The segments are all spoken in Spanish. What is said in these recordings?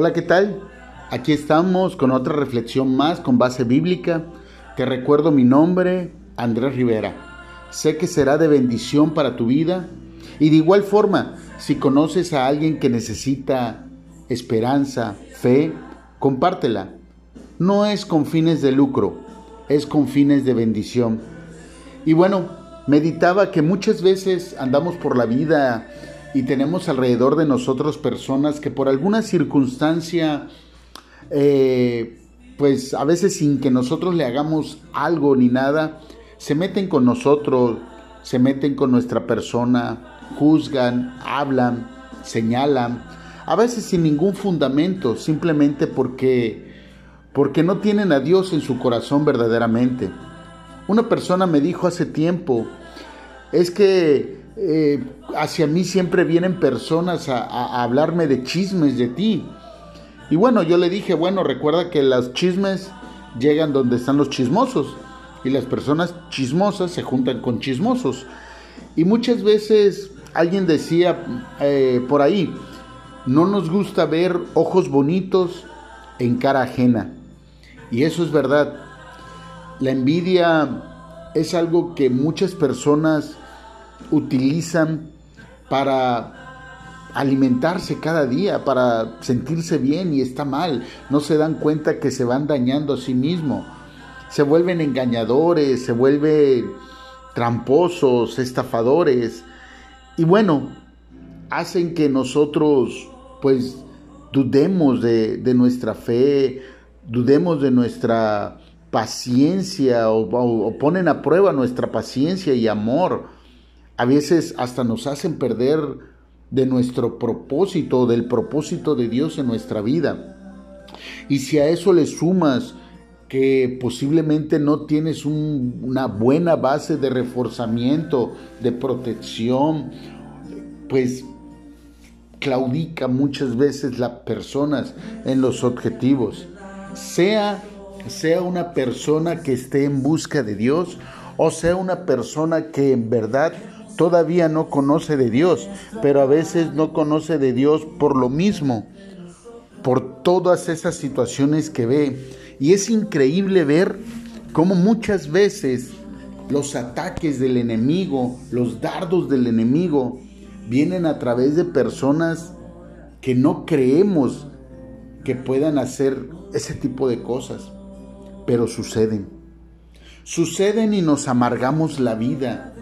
Hola, ¿qué tal? Aquí estamos con otra reflexión más con base bíblica. Te recuerdo mi nombre, Andrés Rivera. Sé que será de bendición para tu vida y de igual forma, si conoces a alguien que necesita esperanza, fe, compártela. No es con fines de lucro, es con fines de bendición. Y bueno, meditaba que muchas veces andamos por la vida y tenemos alrededor de nosotros personas que por alguna circunstancia, eh, pues a veces sin que nosotros le hagamos algo ni nada, se meten con nosotros, se meten con nuestra persona, juzgan, hablan, señalan, a veces sin ningún fundamento, simplemente porque, porque no tienen a Dios en su corazón verdaderamente. Una persona me dijo hace tiempo, es que eh, hacia mí siempre vienen personas a, hablarme de chismes de ti. Y bueno, yo le dije, bueno, recuerda que los chismes llegan donde están los chismosos y las personas chismosas se juntan con chismosos. Y muchas veces alguien decía eh, por ahí, no nos gusta ver ojos bonitos en cara ajena. Y eso es verdad. La envidia es algo que muchas personas utilizan para alimentarse cada día, para sentirse bien y está mal. No se dan cuenta que se van dañando a sí mismos. Se vuelven engañadores, se vuelven tramposos, estafadores. Y bueno, hacen que nosotros pues dudemos de, nuestra fe, dudemos de nuestra paciencia o, ponen a prueba nuestra paciencia y amor. A veces hasta nos hacen perder de nuestro propósito, del propósito de Dios en nuestra vida. Y si a eso le sumas que posiblemente no tienes una buena base de reforzamiento, de protección, pues claudica muchas veces las personas en los objetivos. Sea, sea una persona que esté en busca de Dios o sea una persona que en verdad todavía no conoce de Dios, pero a veces no conoce de Dios por lo mismo, por todas esas situaciones que ve. Y es increíble ver cómo muchas veces los ataques del enemigo, los dardos del enemigo, vienen a través de personas que no creemos que puedan hacer ese tipo de cosas, pero suceden. Suceden y nos amargamos la vida.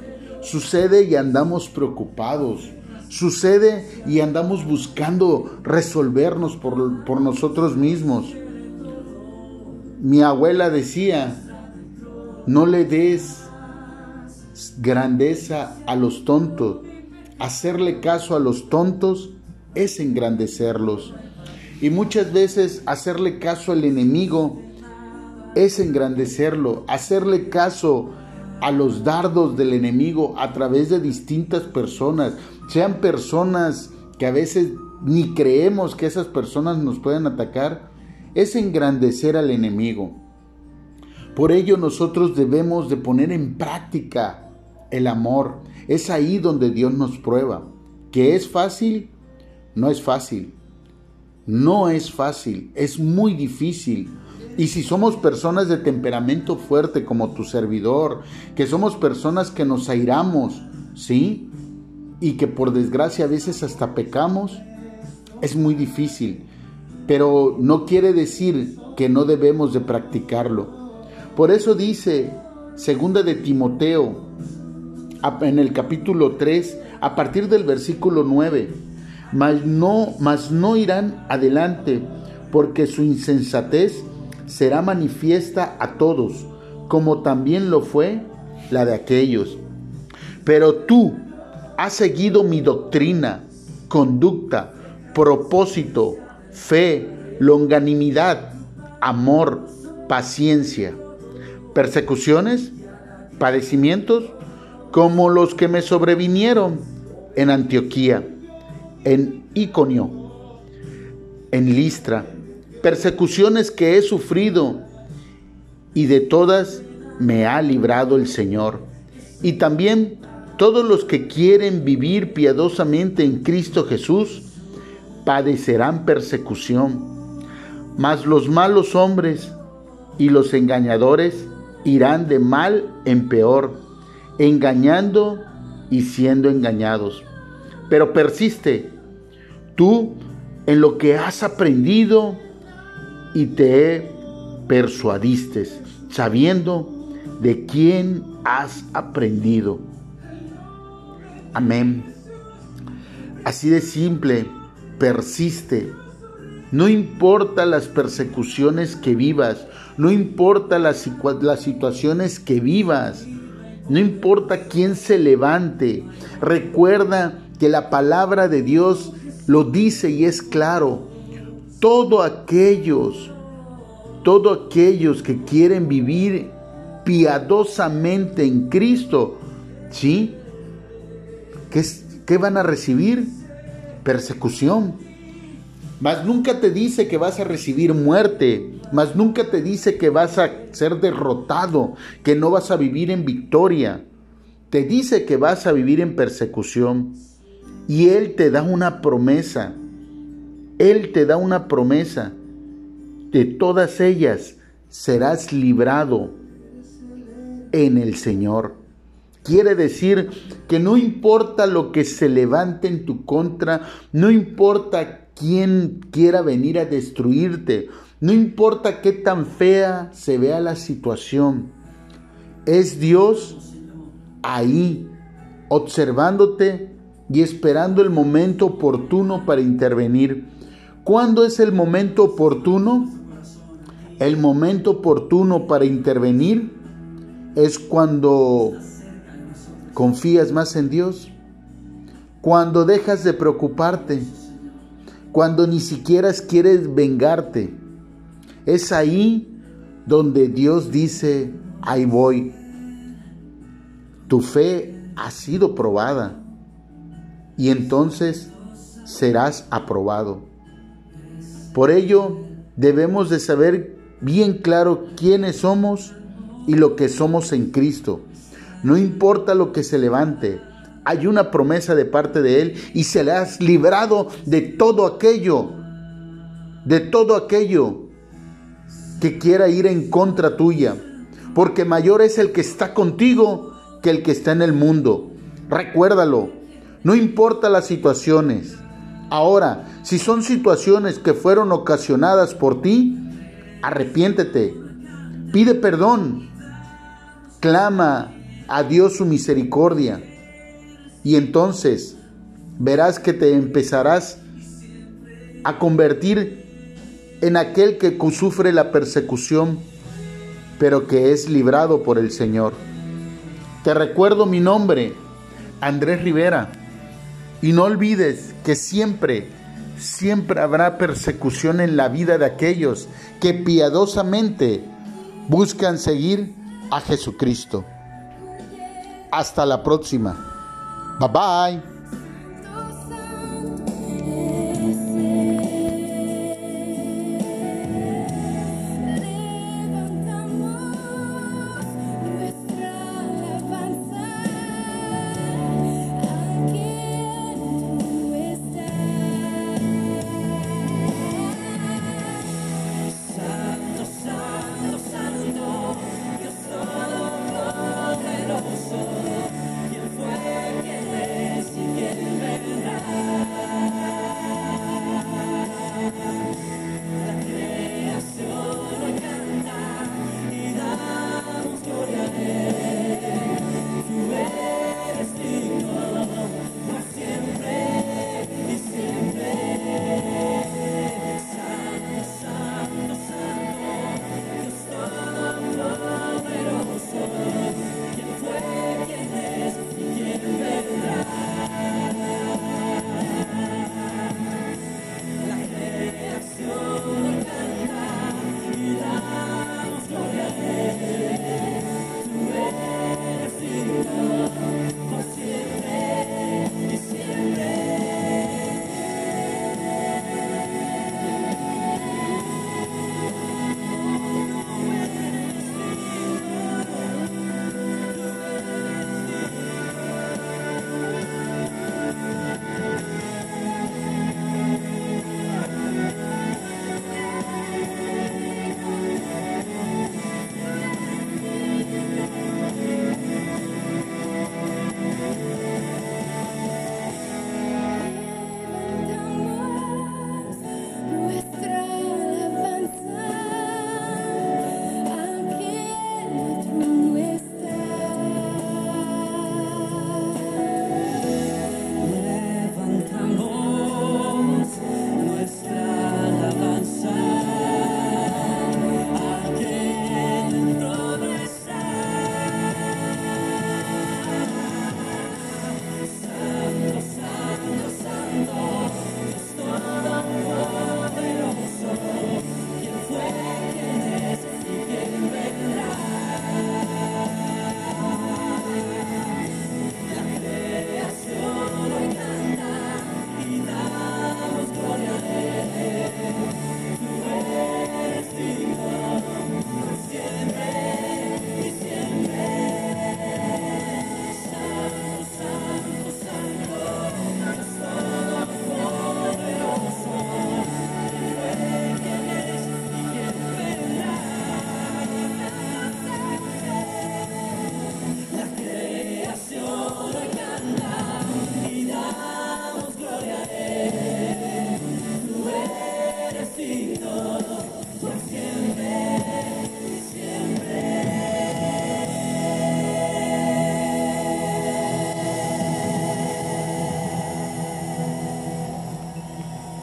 Sucede y andamos preocupados. Sucede y andamos buscando resolvernos por, por nosotros mismos. Mi abuela decía, no le des grandeza a los tontos, hacerle caso a los tontos es engrandecerlos. Y muchas veces hacerle caso al enemigo es engrandecerlo, hacerle caso a los dardos del enemigo a través de distintas personas, sean personas que a veces ni creemos que esas personas nos puedan atacar, es engrandecer al enemigo. Por ello nosotros debemos de poner en práctica el amor. Es ahí donde Dios nos prueba. ¿Que es fácil? No es fácil. No es fácil, es muy difícil. Y si somos personas de temperamento fuerte como tu servidor, que somos personas que nos airamos, ¿sí? Y que por desgracia a veces hasta pecamos, es muy difícil. Pero no quiere decir que no debemos de practicarlo. Por eso dice segunda de Timoteo en el capítulo 3, a partir del versículo 9, mas no, mas no irán adelante, porque su insensatez será manifiesta a todos, como también lo fue la de aquellos. Pero tú has seguido mi doctrina, conducta, propósito, fe, longanimidad, amor, paciencia, persecuciones, padecimientos, como los que me sobrevinieron en Antioquía, en Iconio, en Listra, persecuciones que he sufrido y de todas me ha librado el Señor. Y también todos los que quieren vivir piadosamente en Cristo Jesús padecerán persecución, mas los malos hombres y los engañadores irán de mal en peor, engañando y siendo engañados. Pero persiste tú en lo que has aprendido y te persuadiste, sabiendo de quién has aprendido. Amén. Así de simple, persiste. No importa las persecuciones que vivas, no importa las, las, situaciones que vivas, no importa quién se levante. Recuerda que la palabra de Dios lo dice y es claro. Todos aquellos, todos aquellos que quieren vivir piadosamente en Cristo, ¿sí? ¿Qué, qué van a recibir? Persecución. Mas nunca te dice que vas a recibir muerte, mas nunca te dice que vas a ser derrotado, que no vas a vivir en victoria. Te dice que vas a vivir en persecución. Y Él te da una promesa. Él te da una promesa. De todas ellas serás librado en el Señor. Quiere decir que no importa lo que se levante en tu contra, no importa quién quiera venir a destruirte, no importa qué tan fea se vea la situación, es Dios ahí, observándote y esperando el momento oportuno para intervenir. ¿Cuándo es el momento oportuno? El momento oportuno para intervenir es cuando confías más en Dios, cuando dejas de preocuparte, cuando ni siquiera quieres vengarte. Es ahí donde Dios dice, ahí voy. Tu fe ha sido probada y entonces serás aprobado. Por ello debemos de saber bien claro quiénes somos y lo que somos en Cristo. No importa lo que se levante, hay una promesa de parte de Él y se le has librado de todo aquello, de todo aquello que quiera ir en contra tuya, porque mayor es el que está contigo que el que está en el mundo. Recuérdalo, no importa las situaciones. Ahora, si son situaciones que fueron ocasionadas por ti, arrepiéntete, pide perdón. Clama a Dios su misericordia. Y entonces verás que te empezarás a convertir en aquel que sufre la persecución, pero que es librado por el Señor. Te recuerdo mi nombre, Andrés Rivera, y no olvides que siempre, siempre habrá persecución en la vida de aquellos que piadosamente buscan seguir a Jesucristo. Hasta la próxima. Bye bye.